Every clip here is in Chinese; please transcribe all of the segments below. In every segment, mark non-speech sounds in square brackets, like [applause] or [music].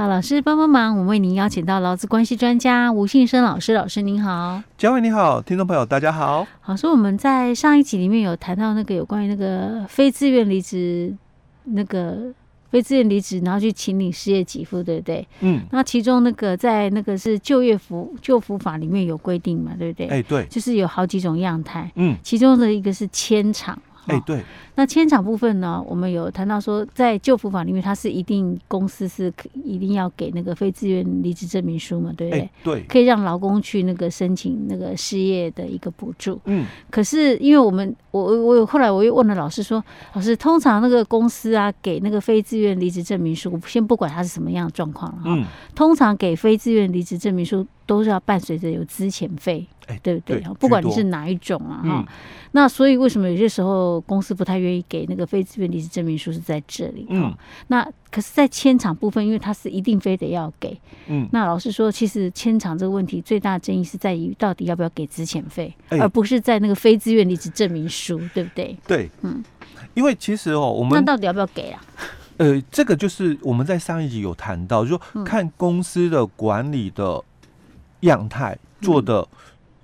好，老师帮帮忙，我们为您邀请到劳资关系专家吴信生老师，老师您好，嘉伟你好，听众朋友大家好。好，所以我们在上一集里面有谈到那个有关于那个非自愿离职，那个非自愿离职，然后去请领失业给付，对不对？嗯。那其中那个在那个是就业服就服法里面有规定嘛，对不对？哎，对，就是有好几种样态，嗯，其中的一个是签厂。哎、欸，对，那迁厂部分呢，我们有谈到说，在旧服法里面，它是一定公司是一定要给那个非自愿离职证明书嘛，对不对？欸、对，可以让劳工去那个申请那个失业的一个补助。嗯，可是因为我们我我有后来我又问了老师说，老师通常那个公司啊给那个非自愿离职证明书，我先不管它是什么样的状况了哈，嗯，通常给非自愿离职证明书都是要伴随着有资遣费。对不对？不管你是哪一种啊，哈、嗯，那所以为什么有些时候公司不太愿意给那个非自愿离职证明书是在这里？嗯，那可是，在签厂部分，因为它是一定非得要给，嗯，那老师说，其实签厂这个问题最大的争议是在于到底要不要给资遣费，而不是在那个非自愿离职证明书，对不对？对，嗯，因为其实哦，我们那到底要不要给啊？呃，这个就是我们在上一集有谈到，就是说看公司的管理的样态做的。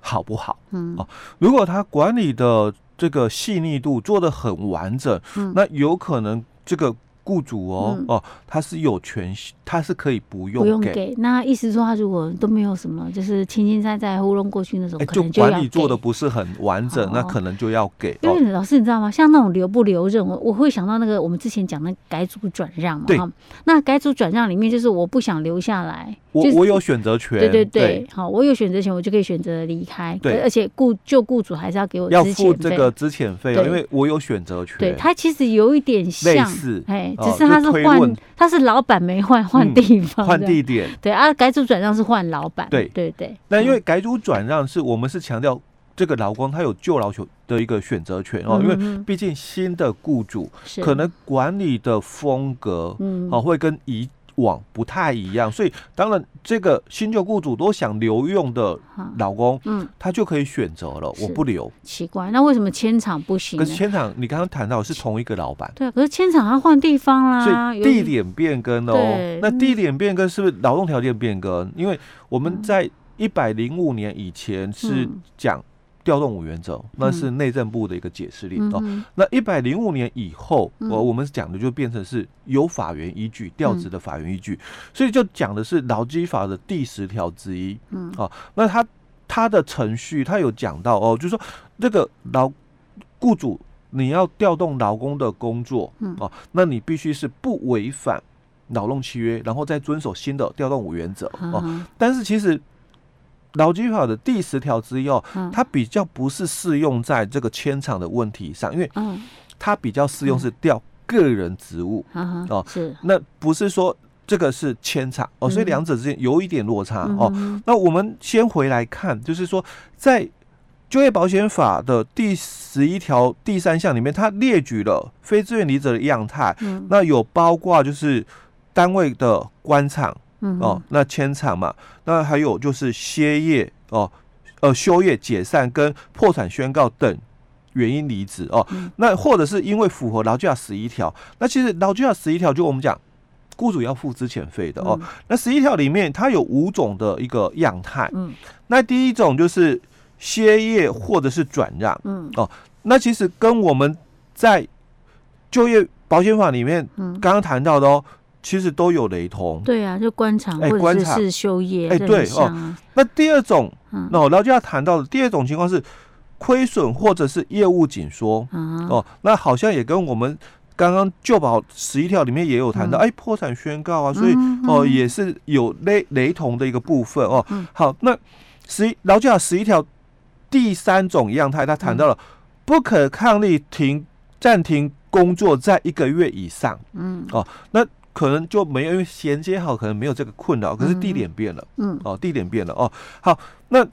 好不好？嗯哦，如果他管理的这个细腻度做的很完整，嗯，那有可能这个。雇主哦、嗯、哦，他是有权，他是可以不用，不用给。那意思说，他如果都没有什么，就是轻轻在在糊弄过去那种，可能就管理做的不是很完整，那可能就要给。因为老师你知道吗？像那种留不留任，我我会想到那个我们之前讲的改组转让嘛。对。那改组转让里面，就是我不想留下来，我、就是、我有选择权。对对对，好，我有选择权，我就可以选择离开。对。而且雇就雇主还是要给我要付这个资遣费，因为我有选择权。对，他其实有一点像类似，哎。只是他是换，他是老板没换，换地方，换、嗯、地点。对啊，改组转让是换老板。对对对。那因为改组转让是我们是强调这个劳工他有旧劳求的一个选择权哦，因为毕竟新的雇主可能管理的风格嗯哦会跟以。网不太一样，所以当然这个新旧雇主都想留用的老公，嗯，他就可以选择了，我不留。奇怪，那为什么千厂不行？可是签厂，你刚刚谈到是同一个老板，对，可是千厂要换地方啦，所以地点变更哦。那地点变更是不是劳动条件变更？因为我们在一百零五年以前是讲。调动五原则，那是内政部的一个解释令、嗯、哦。那一百零五年以后，我、嗯、我们讲的就变成是有法源依据调职的法源依据，所以就讲的是劳基法的第十条之一。嗯，哦，那他他的程序他有讲到哦，就是说这个劳雇主你要调动劳工的工作，嗯哦，那你必须是不违反劳动契约，然后再遵守新的调动五原则哦。但是其实。劳基法的第十条之一哦，它比较不是适用在这个牵厂的问题上，因为它比较适用是调个人职务哦，是。那不是说这个是牵厂哦，所以两者之间有一点落差哦。那我们先回来看，就是说在就业保险法的第十一条第三项里面，它列举了非自愿离职的样态，那有包括就是单位的关厂。嗯。哦，那签厂嘛，那还有就是歇业哦，呃休业解散跟破产宣告等原因离职哦，嗯、那或者是因为符合劳基法十一条，那其实劳基法十一条就我们讲，雇主要付资遣费的哦，嗯、那十一条里面它有五种的一个样态，嗯，那第一种就是歇业或者是转让，嗯。哦，那其实跟我们在就业保险法里面刚刚谈到的哦。其实都有雷同，对啊，就关厂或者是休业，哎，对哦。那第二种，那我劳就要谈到的第二种情况是亏损或者是业务紧缩，哦，那好像也跟我们刚刚旧保十一条里面也有谈到，哎，破产宣告啊，所以哦也是有雷雷同的一个部分哦。好，那十一劳基法十一条第三种样态，他谈到了不可抗力停暂停工作在一个月以上，嗯，哦，那。可能就没有，因为衔接好，可能没有这个困扰。可是地点变了，嗯，哦，地点变了哦。好，那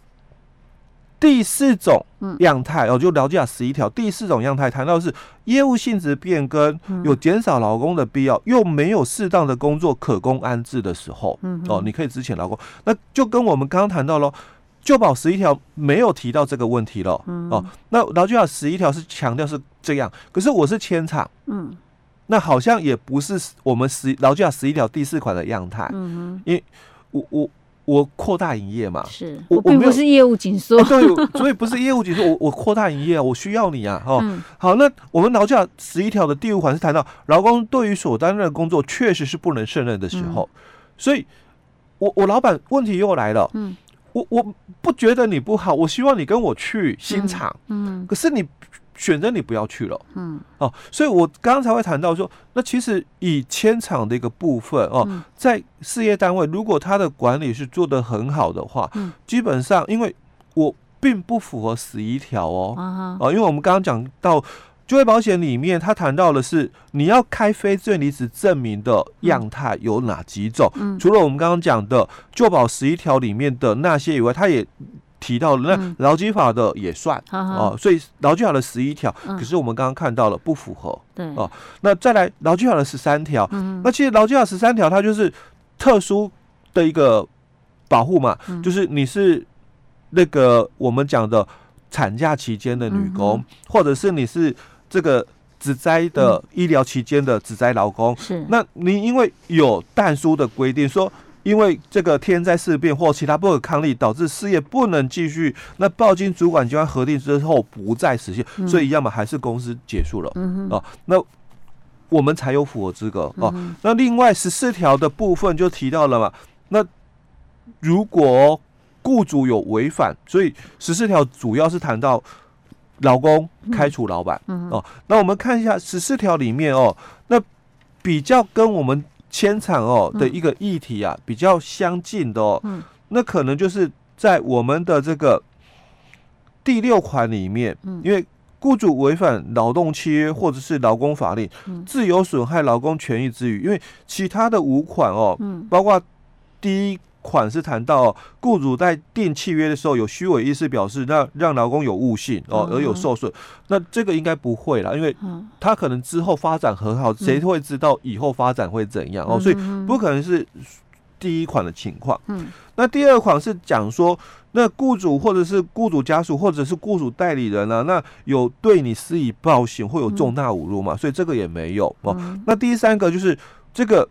第四种样态哦，就劳基法十一条第四种样态谈到的是业务性质变更，有减少劳工的必要，又没有适当的工作可供安置的时候，嗯，哦，你可以资遣劳工。那就跟我们刚刚谈到喽，就保十一条没有提到这个问题了，嗯哦，那劳基法十一条是强调是这样，可是我是签厂，嗯。那好像也不是我们十劳教法十一条第四款的样态。嗯哼，因为我我我扩大营业嘛，是我并不是业务紧缩，对，所以不是业务紧缩，我我扩大营业啊，我需要你啊，哦，嗯、好，那我们劳教法十一条的第五款是谈到劳工对于所担任的工作确实是不能胜任的时候，嗯、所以我我老板问题又来了，嗯，我我不觉得你不好，我希望你跟我去新厂，嗯，嗯可是你。选择你不要去了，嗯，哦，所以我刚刚才会谈到说，那其实以迁厂的一个部分哦，嗯、在事业单位，如果他的管理是做得很好的话，嗯，基本上因为我并不符合十一条哦，啊、因为我们刚刚讲到就业保险里面，他谈到的是你要开非自愿离职证明的样态有哪几种，嗯，除了我们刚刚讲的旧保十一条里面的那些以外，他也。提到了那劳基法的也算哦、所以劳基法的十一条，嗯、可是我们刚刚看到了不符合，对。哦、啊，那再来劳基法的十三条，嗯、那其实劳基法十三条它就是特殊的一个保护嘛，嗯、就是你是那个我们讲的产假期间的女工，嗯、或者是你是这个职灾的医疗期间的职灾劳工，是、嗯，那你因为有但书的规定说。因为这个天灾事变或其他不可抗力导致事业不能继续，那报经主管机关核定之后不再实现，嗯、所以要么还是公司结束了，嗯、啊，那我们才有符合资格啊。嗯、那另外十四条的部分就提到了嘛，那如果雇主有违反，所以十四条主要是谈到老公开除老板，嗯、哦、啊，那我们看一下十四条里面哦，那比较跟我们。迁场哦的一个议题啊，比较相近的哦，嗯、那可能就是在我们的这个第六款里面，嗯、因为雇主违反劳动契约或者是劳工法令，嗯、自由损害劳工权益之余，因为其他的五款哦，嗯、包括第一。款是谈到雇主在订契约的时候有虚伪意思表示，那让劳工有误信哦，而有受损，嗯、那这个应该不会啦，因为他可能之后发展很好，谁、嗯、会知道以后发展会怎样哦？所以不可能是第一款的情况。嗯，那第二款是讲说，那雇主或者是雇主家属或者是雇主代理人啊，那有对你施以暴行，会有重大侮辱嘛？所以这个也没有哦。那第三个就是这个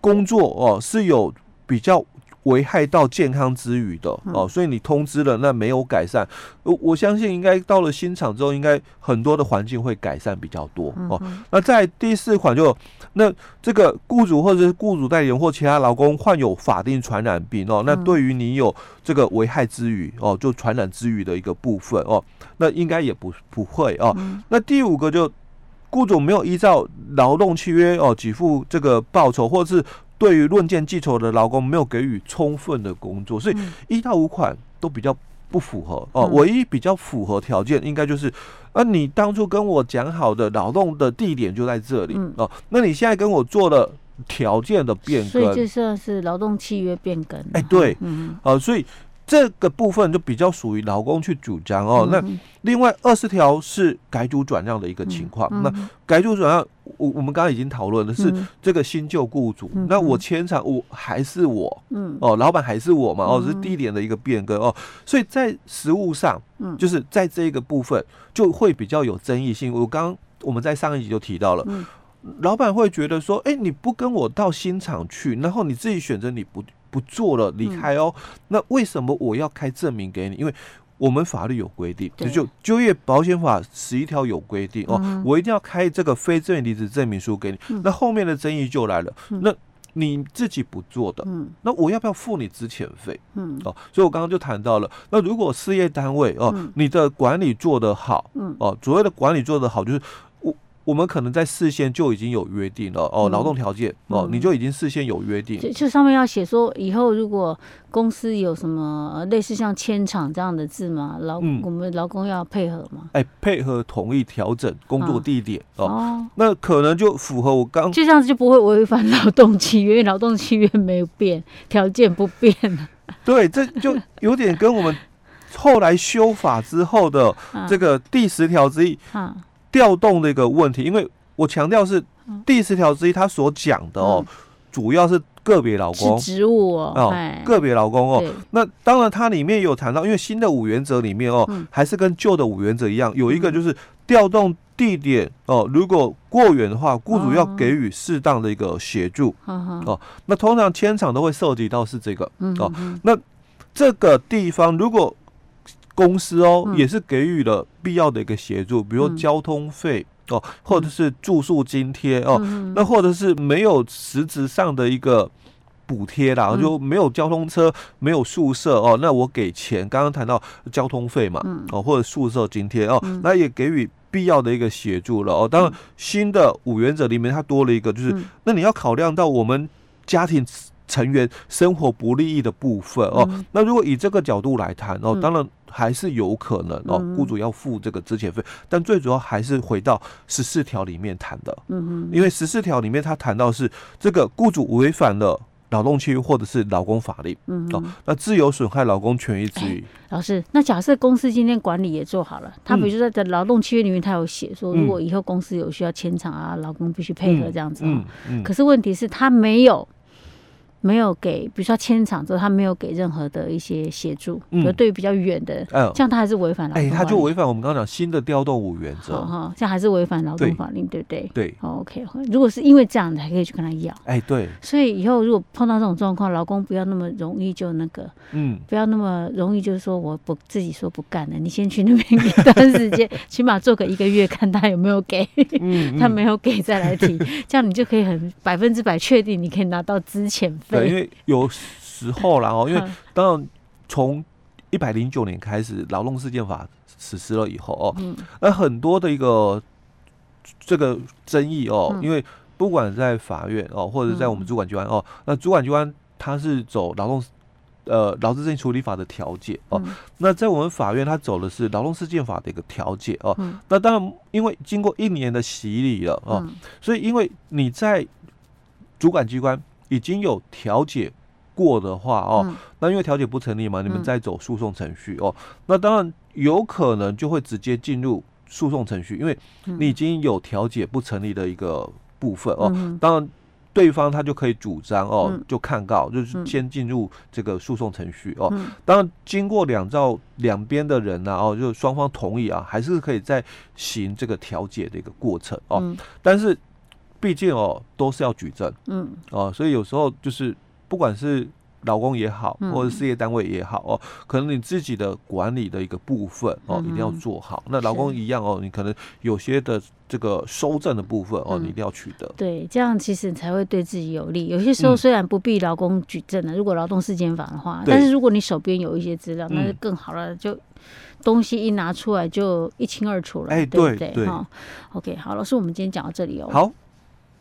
工作哦是有比较。危害到健康之余的哦，所以你通知了，那没有改善，我我相信应该到了新厂之后，应该很多的环境会改善比较多哦。那在第四款就那这个雇主或者是雇主代理人或其他劳工患有法定传染病哦，那对于你有这个危害之余哦，就传染之余的一个部分哦，那应该也不不会哦。那第五个就雇主没有依照劳动契约哦给付这个报酬，或者是。对于论件计酬的劳工没有给予充分的工作，所以一到五款都比较不符合哦。唯一比较符合条件，应该就是，啊，你当初跟我讲好的劳动的地点就在这里哦，那你现在跟我做了条件的变更，所以就算是劳动契约变更。哎，对，嗯，啊，所以。这个部分就比较属于劳工去主张哦。那另外二十条是改组转让的一个情况。那改组转让，我我们刚刚已经讨论的是这个新旧雇主。那我迁厂，我还是我，嗯哦，老板还是我嘛，哦，是地点的一个变更哦。所以在实务上，嗯就是在这个部分就会比较有争议性。我刚刚我们在上一集就提到了，老板会觉得说，哎，你不跟我到新厂去，然后你自己选择你不。不做了，离开哦。嗯、那为什么我要开证明给你？因为我们法律有规定，对就就业保险法十一条有规定哦，嗯、我一定要开这个非自愿离职证明书给你。嗯、那后面的争议就来了，嗯、那你自己不做的，嗯、那我要不要付你资遣费？嗯，哦，所以我刚刚就谈到了，那如果事业单位哦，嗯、你的管理做得好，嗯，哦，所谓的管理做得好，就是。我们可能在事先就已经有约定了哦，劳动条件哦，你就已经事先有约定。就就上面要写说，以后如果公司有什么类似像迁厂这样的字嘛，劳我们劳工要配合嘛？哎，配合同意调整工作地点哦。那可能就符合我刚就这样子就不会违反劳动契约，因为劳动契约没有变，条件不变。对，这就有点跟我们后来修法之后的 [laughs] 这个第十条之一。调动的一个问题，因为我强调是第十条之一，他所讲的哦，主要是个别劳工职务哦，个别劳工哦。那当然，它里面有谈到，因为新的五原则里面哦，还是跟旧的五原则一样，有一个就是调动地点哦，如果过远的话，雇主要给予适当的一个协助哦，哦。那通常迁场都会涉及到是这个哦。那这个地方如果公司哦也是给予了必要的一个协助，比如交通费哦，或者是住宿津贴哦，那或者是没有实质上的一个。补贴啦，就没有交通车，没有宿舍哦，那我给钱。刚刚谈到交通费嘛，哦，或者宿舍津贴哦，那也给予必要的一个协助了哦。当然，新的五原则里面它多了一个，就是那你要考量到我们家庭成员生活不利益的部分哦。那如果以这个角度来谈哦，当然还是有可能哦，雇主要付这个资遣费，但最主要还是回到十四条里面谈的，嗯，因为十四条里面他谈到是这个雇主违反了。劳动契约或者是劳工法令，嗯，哦，那自由损害劳工权益之余，老师，那假设公司今天管理也做好了，他比如说在劳动契约里面，他有写说，如果以后公司有需要迁厂啊，劳工必须配合这样子，嗯嗯，可是问题是，他没有。没有给，比如说迁厂之后，他没有给任何的一些协助。嗯，比如对于比较远的，这样他还是违反了。哎，他就违反我们刚刚讲新的调动五原则。哈，这样还是违反劳动法令，对不对？对。OK，如果是因为这样，才可以去跟他要。哎，对。所以以后如果碰到这种状况，老公不要那么容易就那个，嗯，不要那么容易就是说我不自己说不干了，你先去那边一段时间，[laughs] 起码做个一个月，看他有没有给。嗯。[laughs] 他没有给再来提，这样你就可以很百分之百确定，你可以拿到资遣费。对，因为有时候啦哦，因为当然从一百零九年开始劳动事件法实施了以后哦，那很多的一个这个争议哦，因为不管在法院哦，或者在我们主管机关哦，那主管机关他是走劳动呃劳资争议处理法的调解哦，那在我们法院他走的是劳动事件法的一个调解哦，那当然因为经过一年的洗礼了哦，所以因为你在主管机关。已经有调解过的话哦，嗯、那因为调解不成立嘛，你们再走诉讼程序哦，那当然有可能就会直接进入诉讼程序，因为你已经有调解不成立的一个部分哦，嗯、当然对方他就可以主张哦，就抗告，就是先进入这个诉讼程序哦，当然经过两造两边的人呢哦，就双方同意啊，还是可以再行这个调解的一个过程哦，但是。毕竟哦，都是要举证，嗯，哦，所以有时候就是不管是劳工也好，或者事业单位也好哦，可能你自己的管理的一个部分哦，一定要做好。那劳工一样哦，你可能有些的这个收证的部分哦，你一定要取得。对，这样其实才会对自己有利。有些时候虽然不必劳工举证的，如果劳动事件法的话，但是如果你手边有一些资料，那就更好了，就。东西一拿出来就一清二楚了，哎，对不对？哈，OK，好，老师，我们今天讲到这里哦。好。